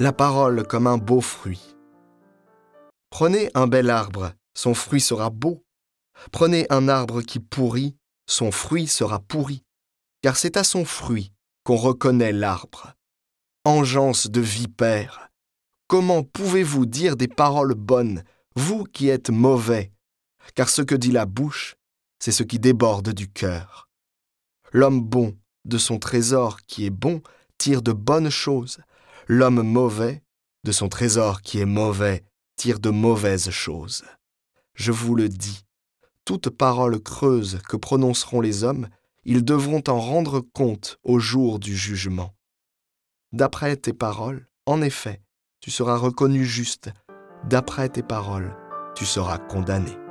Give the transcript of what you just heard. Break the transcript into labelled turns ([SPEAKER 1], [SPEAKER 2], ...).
[SPEAKER 1] la parole comme un beau fruit. Prenez un bel arbre, son fruit sera beau. Prenez un arbre qui pourrit, son fruit sera pourri, car c'est à son fruit qu'on reconnaît l'arbre. Engeance de vipère, comment pouvez-vous dire des paroles bonnes, vous qui êtes mauvais? Car ce que dit la bouche, c'est ce qui déborde du cœur. L'homme bon, de son trésor qui est bon, tire de bonnes choses. L'homme mauvais, de son trésor qui est mauvais, tire de mauvaises choses. Je vous le dis, toute parole creuse que prononceront les hommes, ils devront en rendre compte au jour du jugement. D'après tes paroles, en effet, tu seras reconnu juste. D'après tes paroles, tu seras condamné.